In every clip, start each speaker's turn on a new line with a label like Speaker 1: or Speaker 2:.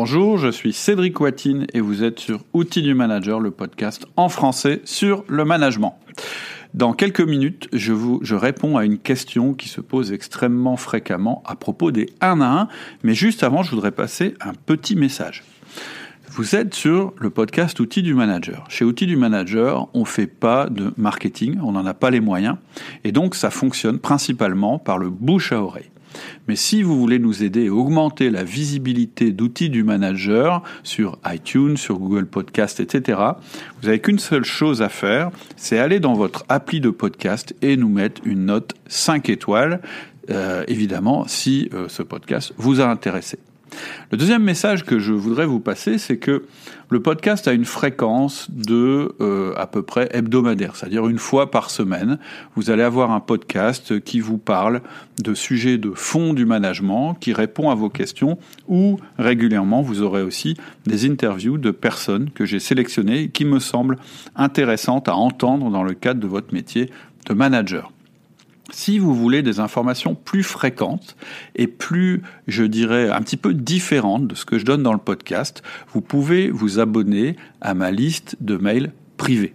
Speaker 1: Bonjour, je suis Cédric Watine et vous êtes sur Outils du Manager, le podcast en français sur le management. Dans quelques minutes, je, vous, je réponds à une question qui se pose extrêmement fréquemment à propos des 1 à 1, mais juste avant, je voudrais passer un petit message. Vous êtes sur le podcast Outils du Manager. Chez Outils du Manager, on ne fait pas de marketing, on n'en a pas les moyens, et donc ça fonctionne principalement par le bouche à oreille. Mais si vous voulez nous aider à augmenter la visibilité d'outils du manager sur iTunes, sur Google Podcast, etc., vous n'avez qu'une seule chose à faire, c'est aller dans votre appli de podcast et nous mettre une note 5 étoiles, euh, évidemment, si euh, ce podcast vous a intéressé. Le deuxième message que je voudrais vous passer, c'est que le podcast a une fréquence de euh, à peu près hebdomadaire, c'est-à-dire une fois par semaine. Vous allez avoir un podcast qui vous parle de sujets de fond du management, qui répond à vos questions, ou régulièrement vous aurez aussi des interviews de personnes que j'ai sélectionnées qui me semblent intéressantes à entendre dans le cadre de votre métier de manager. Si vous voulez des informations plus fréquentes et plus, je dirais, un petit peu différentes de ce que je donne dans le podcast, vous pouvez vous abonner à ma liste de mails privés.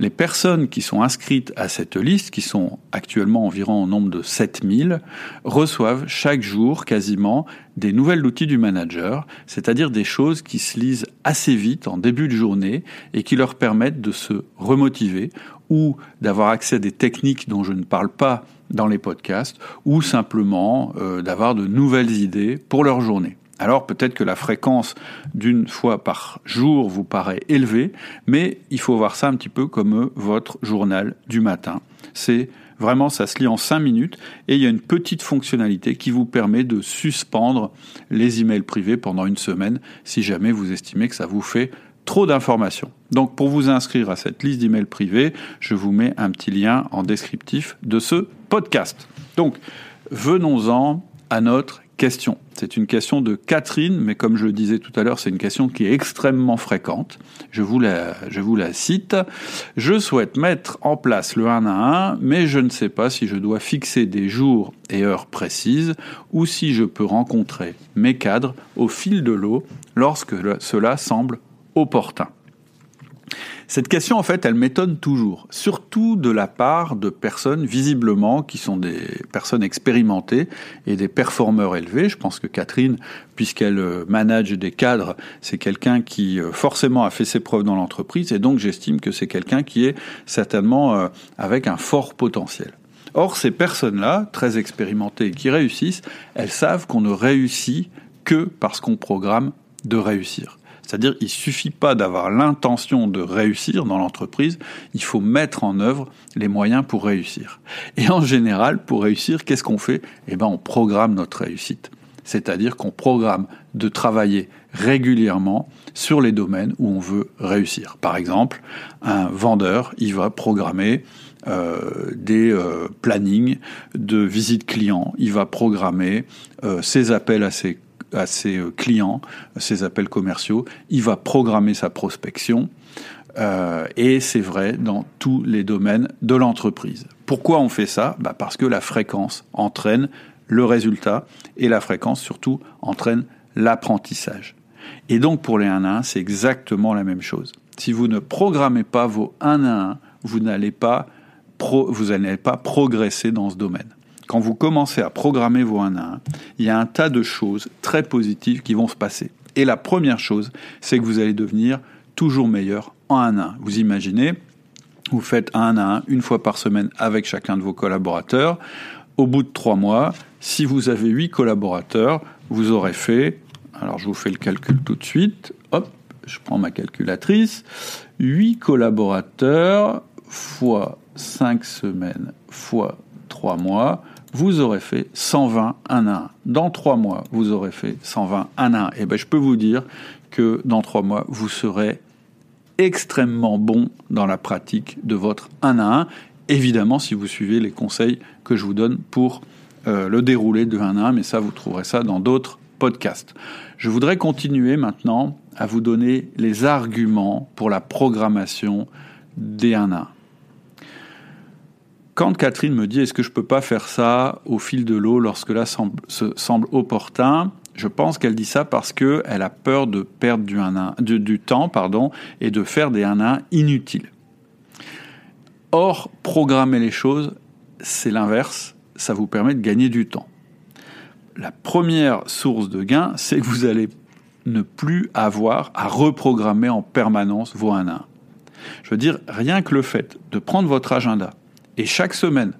Speaker 1: Les personnes qui sont inscrites à cette liste, qui sont actuellement environ au nombre de 7000, reçoivent chaque jour quasiment des nouvelles outils du manager, c'est-à-dire des choses qui se lisent assez vite en début de journée et qui leur permettent de se remotiver ou d'avoir accès à des techniques dont je ne parle pas dans les podcasts, ou simplement euh, d'avoir de nouvelles idées pour leur journée. Alors peut-être que la fréquence d'une fois par jour vous paraît élevée, mais il faut voir ça un petit peu comme votre journal du matin. C'est vraiment, ça se lit en 5 minutes et il y a une petite fonctionnalité qui vous permet de suspendre les emails privés pendant une semaine si jamais vous estimez que ça vous fait trop d'informations. Donc pour vous inscrire à cette liste d'emails privés, je vous mets un petit lien en descriptif de ce podcast. Donc venons-en à notre question. C'est une question de Catherine, mais comme je le disais tout à l'heure, c'est une question qui est extrêmement fréquente. Je vous la, je vous la cite. Je souhaite mettre en place le 1 à 1, mais je ne sais pas si je dois fixer des jours et heures précises ou si je peux rencontrer mes cadres au fil de l'eau lorsque cela semble opportun. Cette question, en fait, elle m'étonne toujours, surtout de la part de personnes visiblement qui sont des personnes expérimentées et des performeurs élevés. Je pense que Catherine, puisqu'elle euh, manage des cadres, c'est quelqu'un qui euh, forcément a fait ses preuves dans l'entreprise et donc j'estime que c'est quelqu'un qui est certainement euh, avec un fort potentiel. Or, ces personnes-là, très expérimentées et qui réussissent, elles savent qu'on ne réussit que parce qu'on programme de réussir. C'est-à-dire, il suffit pas d'avoir l'intention de réussir dans l'entreprise, il faut mettre en œuvre les moyens pour réussir. Et en général, pour réussir, qu'est-ce qu'on fait? Eh ben, on programme notre réussite. C'est-à-dire qu'on programme de travailler régulièrement sur les domaines où on veut réussir. Par exemple, un vendeur, il va programmer euh, des euh, plannings de visite client, il va programmer euh, ses appels à ses à ses euh, clients, ses appels commerciaux, il va programmer sa prospection. Euh, et c'est vrai dans tous les domaines de l'entreprise. Pourquoi on fait ça? Bah Parce que la fréquence entraîne le résultat et la fréquence surtout entraîne l'apprentissage. Et donc pour les 1 à 1, c'est exactement la même chose. Si vous ne programmez pas vos 1 à 1, vous n'allez pas, vous n'allez pas progresser dans ce domaine quand vous commencez à programmer vos 1 à 1, il y a un tas de choses très positives qui vont se passer. Et la première chose, c'est que vous allez devenir toujours meilleur en 1 à 1. Vous imaginez, vous faites 1 à 1 une fois par semaine avec chacun de vos collaborateurs. Au bout de 3 mois, si vous avez 8 collaborateurs, vous aurez fait, alors je vous fais le calcul tout de suite, hop, je prends ma calculatrice, 8 collaborateurs fois 5 semaines fois 3 mois, vous aurez fait 120 1 à 1. Dans 3 mois, vous aurez fait 120 1 à 1. Et ben, je peux vous dire que dans 3 mois, vous serez extrêmement bon dans la pratique de votre 1 à 1. Évidemment, si vous suivez les conseils que je vous donne pour euh, le déroulé de 1 à 1, mais ça, vous trouverez ça dans d'autres podcasts. Je voudrais continuer maintenant à vous donner les arguments pour la programmation des 1 à 1 quand Catherine me dit est-ce que je peux pas faire ça au fil de l'eau lorsque là semble, opportun, Je pense qu'elle dit ça parce qu'elle a peur de perdre du, 1 du, du, temps pardon, et de faire des 1 1 inutiles. Or, programmer les choses, c'est l'inverse, ça vous permet de gagner du temps. La première source de gain, c'est que vous allez ne plus avoir à reprogrammer en permanence vos 1 1. Je veux dire, rien que le fait de prendre votre agenda et chaque semaine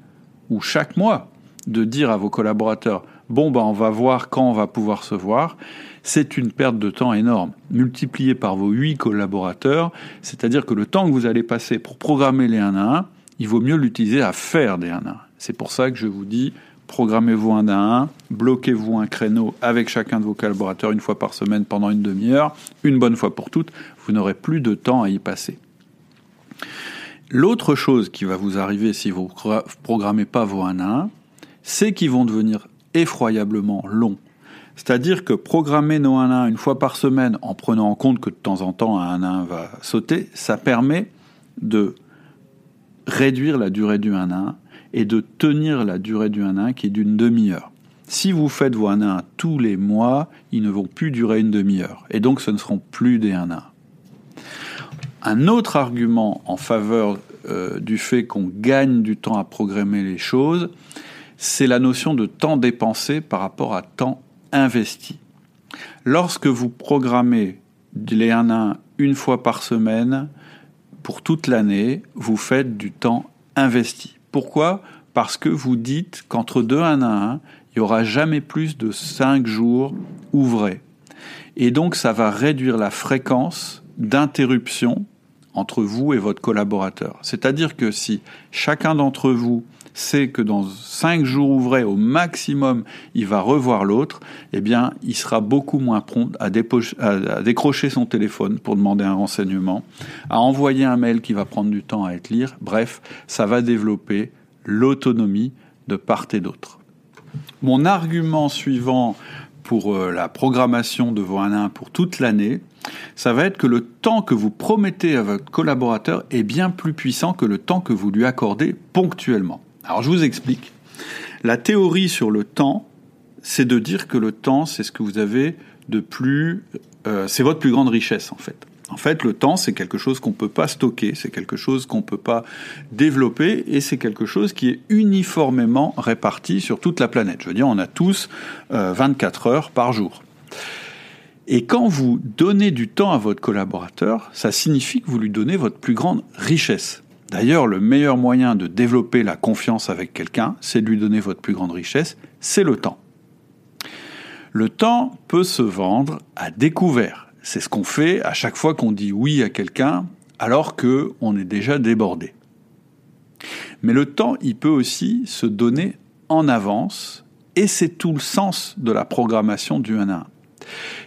Speaker 1: ou chaque mois de dire à vos collaborateurs bon ben on va voir quand on va pouvoir se voir, c'est une perte de temps énorme. Multiplié par vos 8 collaborateurs, c'est-à-dire que le temps que vous allez passer pour programmer les 1 à 1, il vaut mieux l'utiliser à faire des 1 à 1. C'est pour ça que je vous dis programmez-vous un à un, bloquez-vous un créneau avec chacun de vos collaborateurs une fois par semaine pendant une demi-heure, une bonne fois pour toutes, vous n'aurez plus de temps à y passer. L'autre chose qui va vous arriver si vous ne programmez pas vos 1 à 1, c'est qu'ils vont devenir effroyablement longs. C'est-à-dire que programmer nos 1 à 1 une fois par semaine en prenant en compte que de temps en temps un 1 à 1 va sauter, ça permet de réduire la durée du 1 à 1 et de tenir la durée du 1 à 1 qui est d'une demi-heure. Si vous faites vos 1 à 1 tous les mois, ils ne vont plus durer une demi-heure. Et donc ce ne seront plus des 1 à 1. Un autre argument en faveur euh, du fait qu'on gagne du temps à programmer les choses, c'est la notion de temps dépensé par rapport à temps investi. Lorsque vous programmez les 1 à 1 une fois par semaine, pour toute l'année, vous faites du temps investi. Pourquoi? Parce que vous dites qu'entre 2 1 à 1, il n'y aura jamais plus de 5 jours ouvrés. Et donc ça va réduire la fréquence d'interruption entre vous et votre collaborateur. C'est-à-dire que si chacun d'entre vous sait que dans cinq jours ouvrés au maximum, il va revoir l'autre, eh bien, il sera beaucoup moins prompt à, à, décrocher son téléphone pour demander un renseignement, à envoyer un mail qui va prendre du temps à être lire. Bref, ça va développer l'autonomie de part et d'autre. Mon argument suivant pour euh, la programmation de vos 1 1 pour toute l'année, ça va être que le temps que vous promettez à votre collaborateur est bien plus puissant que le temps que vous lui accordez ponctuellement. Alors je vous explique. La théorie sur le temps, c'est de dire que le temps, c'est ce que vous avez de plus... Euh, c'est votre plus grande richesse en fait. En fait, le temps, c'est quelque chose qu'on ne peut pas stocker, c'est quelque chose qu'on ne peut pas développer, et c'est quelque chose qui est uniformément réparti sur toute la planète. Je veux dire, on a tous 24 euh, heures par jour. Et quand vous donnez du temps à votre collaborateur, ça signifie que vous lui donnez votre plus grande richesse. D'ailleurs, le meilleur moyen de développer la confiance avec quelqu'un, c'est de lui donner votre plus grande richesse, c'est le temps. Le temps peut se vendre à découvert. C'est ce qu'on fait à chaque fois qu'on dit oui à quelqu'un alors que on est déjà débordé. Mais le temps, il peut aussi se donner en avance et c'est tout le sens de la programmation du 1 à 1.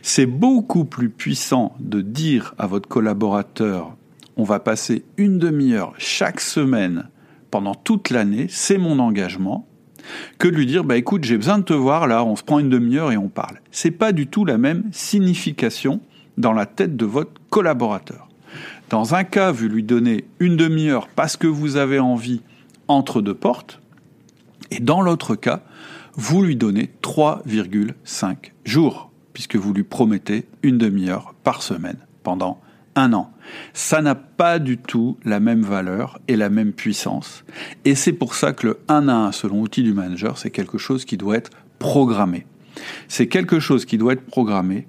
Speaker 1: C'est beaucoup plus puissant de dire à votre collaborateur on va passer une demi-heure chaque semaine pendant toute l'année, c'est mon engagement, que de lui dire bah écoute, j'ai besoin de te voir là, on se prend une demi-heure et on parle. C'est pas du tout la même signification dans la tête de votre collaborateur. Dans un cas, vous lui donnez une demi-heure parce que vous avez envie entre deux portes, et dans l'autre cas, vous lui donnez 3,5 jours puisque vous lui promettez une demi-heure par semaine pendant un an. Ça n'a pas du tout la même valeur et la même puissance. Et c'est pour ça que le 1 à 1, selon outil du manager, c'est quelque chose qui doit être programmé. C'est quelque chose qui doit être programmé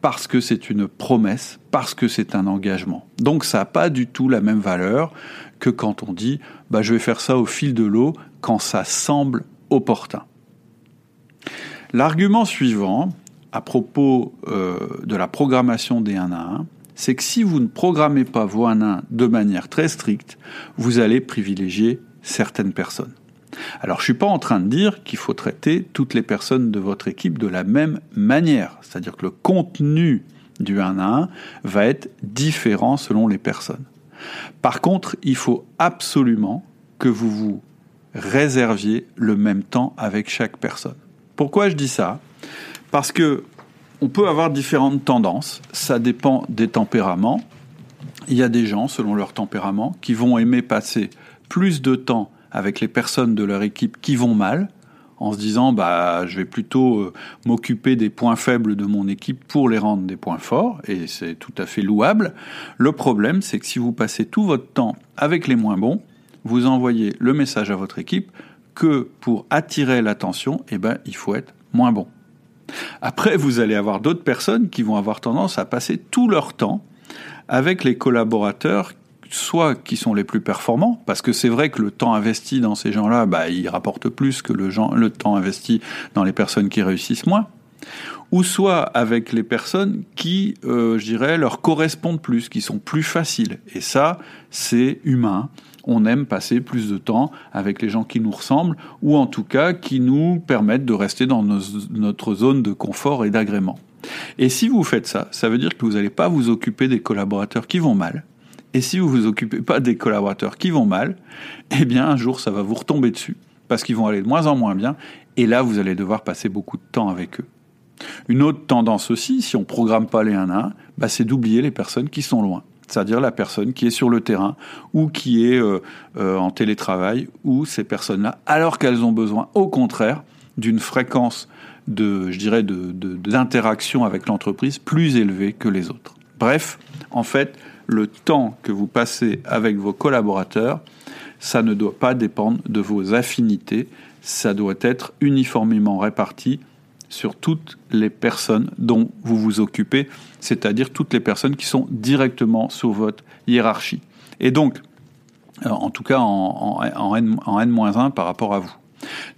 Speaker 1: parce que c'est une promesse, parce que c'est un engagement. Donc ça n'a pas du tout la même valeur que quand on dit bah, je vais faire ça au fil de l'eau quand ça semble opportun. L'argument suivant, à propos euh, de la programmation des 1 à 1, c'est que si vous ne programmez pas vos 1 à 1 de manière très stricte, vous allez privilégier certaines personnes. Alors je suis pas en train de dire qu'il faut traiter toutes les personnes de votre équipe de la même manière, c'est-à-dire que le contenu du 1 à 1 va être différent selon les personnes. Par contre, il faut absolument que vous vous réserviez le même temps avec chaque personne. Pourquoi je dis ça? Parce que on peut avoir différentes tendances, ça dépend des tempéraments. Il y a des gens, selon leur tempérament, qui vont aimer passer plus de temps avec les personnes de leur équipe qui vont mal, en se disant bah je vais plutôt euh, m'occuper des points faibles de mon équipe pour les rendre des points forts et c'est tout à fait louable. Le problème c'est que si vous passez tout votre temps avec les moins bons, vous envoyez le message à votre équipe que pour attirer l'attention, eh ben il faut être moins bon. Après, vous allez avoir d'autres personnes qui vont avoir tendance à passer tout leur temps avec les collaborateurs soit qui sont les plus performants, parce que c'est vrai que le temps investi dans ces gens-là, bah, il rapporte plus que le, temps investi dans les personnes qui réussissent moins, ou soit avec les personnes qui, euh, je dirais, leur correspondent plus, qui sont plus faciles. Et ça, c'est humain. On aime passer plus de temps avec les gens qui nous ressemblent, ou en tout cas qui nous permettent de rester dans notre zone de confort et d'agrément. Et si vous faites ça, ça veut dire que vous n'allez pas vous occuper des collaborateurs qui vont mal, et si vous vous occupez pas des collaborateurs qui vont mal, eh bien un jour ça va vous retomber dessus parce qu'ils vont aller de moins en moins bien et là vous allez devoir passer beaucoup de temps avec eux. Une autre tendance aussi, si on programme pas les 1 à 1, bah, c'est d'oublier les personnes qui sont loin. C'est-à-dire la personne qui est sur le terrain ou qui est euh, euh, en télétravail ou ces personnes-là, alors qu'elles ont besoin, au contraire, d'une fréquence de, je dirais, d'interaction avec l'entreprise plus élevée que les autres. Bref, en fait, le temps que vous passez avec vos collaborateurs, ça ne doit pas dépendre de vos affinités, ça doit être uniformément réparti sur toutes les personnes dont vous vous occupez, c'est-à-dire toutes les personnes qui sont directement sous votre hiérarchie. Et donc, euh, en tout cas en, en, en N-1 par rapport à vous.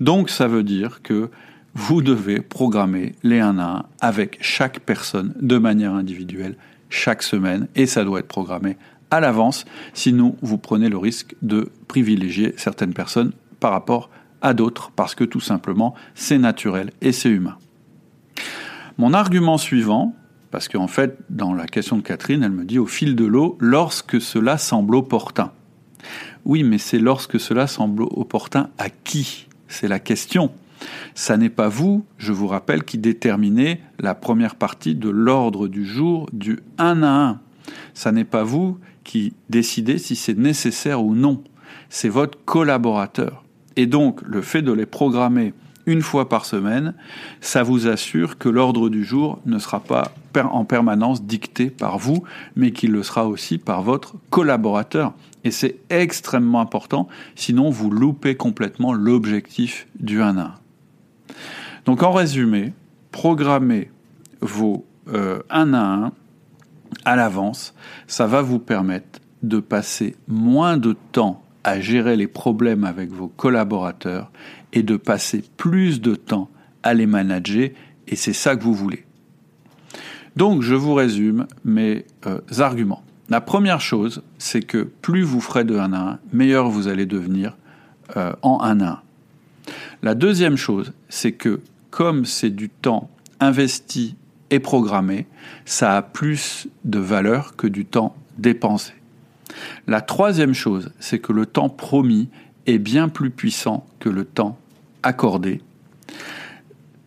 Speaker 1: Donc ça veut dire que vous devez programmer les 1 à 1 avec chaque personne de manière individuelle chaque semaine et ça doit être programmé à l'avance, sinon vous prenez le risque de privilégier certaines personnes par rapport à d'autres parce que tout simplement c'est naturel et c'est humain. Mon argument suivant, parce qu'en fait dans la question de Catherine, elle me dit au fil de l'eau, lorsque cela semble opportun. Oui, mais c'est lorsque cela semble opportun à qui? C'est la question. Ça n'est pas vous, je vous rappelle, qui déterminez la première partie de l'ordre du jour du 1 à 1. Ça n'est pas vous qui décidez si c'est nécessaire ou non. C'est votre collaborateur. Et donc, le fait de les programmer une fois par semaine, ça vous assure que l'ordre du jour ne sera pas en permanence dicté par vous, mais qu'il le sera aussi par votre collaborateur. Et c'est extrêmement important, sinon vous loupez complètement l'objectif du 1 à 1. Donc en résumé, programmez vos 1 euh, à 1 à l'avance, ça va vous permettre de passer moins de temps à gérer les problèmes avec vos collaborateurs et de passer plus de temps à les manager et c'est ça que vous voulez. Donc je vous résume mes euh, arguments. La première chose, c'est que plus vous ferez de 1 à 1, meilleur vous allez devenir euh, en 1 à 1. La deuxième chose, c'est que comme c'est du temps investi et programmé, ça a plus de valeur que du temps dépensé. La troisième chose, c'est que le temps promis est bien plus puissant que le temps accordé.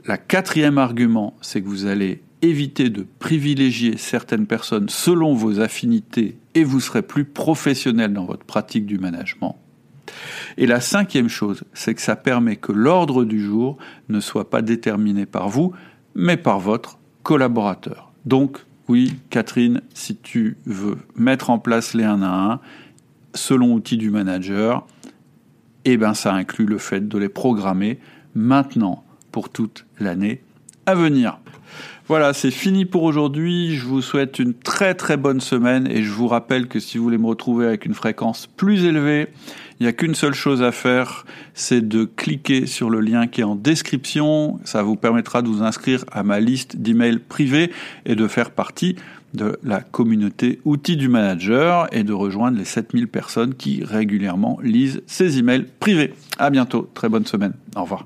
Speaker 1: La quatrième argument, c'est que vous allez éviter de privilégier certaines personnes selon vos affinités et vous serez plus professionnel dans votre pratique du management. Et la cinquième chose, c'est que ça permet que l'ordre du jour ne soit pas déterminé par vous, mais par votre collaborateur. Donc, oui, Catherine, si tu veux mettre en place les 1 à 1 selon outil du manager, eh ben ça inclut le fait de les programmer maintenant pour toute l'année à venir. Voilà, c'est fini pour aujourd'hui. Je vous souhaite une très très bonne semaine et je vous rappelle que si vous voulez me retrouver avec une fréquence plus élevée, il n'y a qu'une seule chose à faire, c'est de cliquer sur le lien qui est en description. Ça vous permettra de vous inscrire à ma liste d'emails privés et de faire partie de la communauté outils du manager et de rejoindre les 7000 personnes qui régulièrement lisent ces emails privés. À bientôt. Très bonne semaine. Au revoir.